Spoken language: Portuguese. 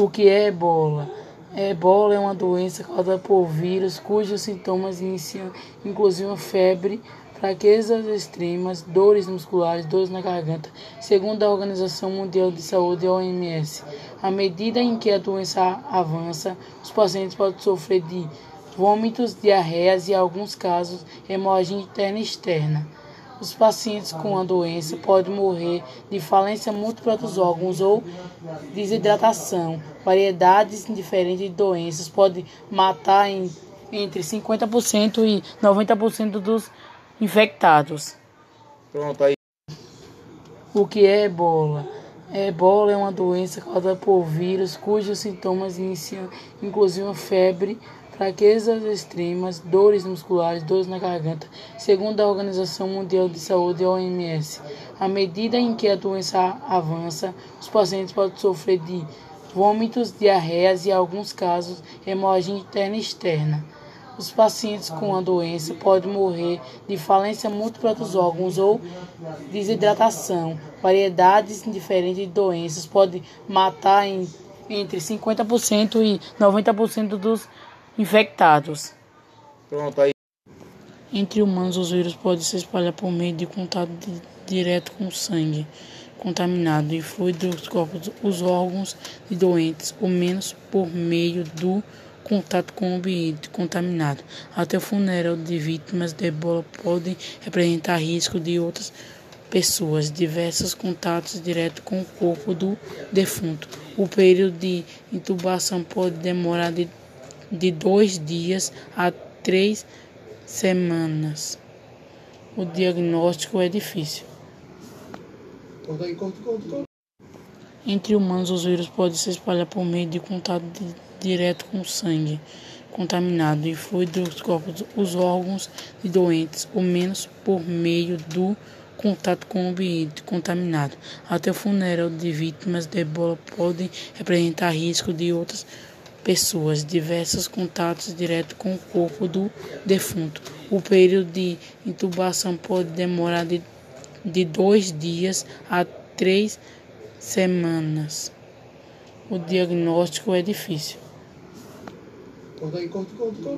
O que é ebola? Ebola é uma doença causada por vírus cujos sintomas iniciam inclusive febre, fraquezas extremas, dores musculares, dores na garganta, segundo a Organização Mundial de Saúde, OMS. À medida em que a doença avança, os pacientes podem sofrer de vômitos, diarreias e, em alguns casos, hemorragia interna e externa. Os pacientes com a doença podem morrer de falência múltipla dos órgãos ou desidratação. Variedades diferentes de doenças podem matar em, entre 50% e 90% dos infectados. Pronto, aí. O que é ebola? Ebola é uma doença causada por vírus cujos sintomas iniciam inclusive febre, fraquezas extremas, dores musculares, dores na garganta, segundo a Organização Mundial de Saúde, OMS. À medida em que a doença avança, os pacientes podem sofrer de vômitos, diarreias e, em alguns casos, hemorragia interna e externa. Os pacientes com a doença podem morrer de falência múltipla dos órgãos ou desidratação. Variedades diferentes de doenças podem matar em, entre 50% e 90% dos infectados. Pronto, aí. Entre humanos, os vírus podem se espalhar por meio de contato de, direto com sangue contaminado e fluido dos corpos, os órgãos de doentes, ou menos por meio do contato com o ambiente contaminado. Até o funeral de vítimas de ebola podem representar risco de outras pessoas, diversos contatos diretos com o corpo do defunto. O período de intubação pode demorar de de dois dias a três semanas. O diagnóstico é difícil. Entre humanos, os vírus podem se espalhar por meio de contato de, direto com sangue contaminado e fluido dos corpos, os órgãos de doentes, ou menos por meio do contato com o ambiente contaminado. Até o funeral de vítimas de ebola podem representar risco de outras pessoas, diversos contatos diretos com o corpo do defunto. O período de intubação pode demorar de, de dois dias a três semanas. O diagnóstico é difícil.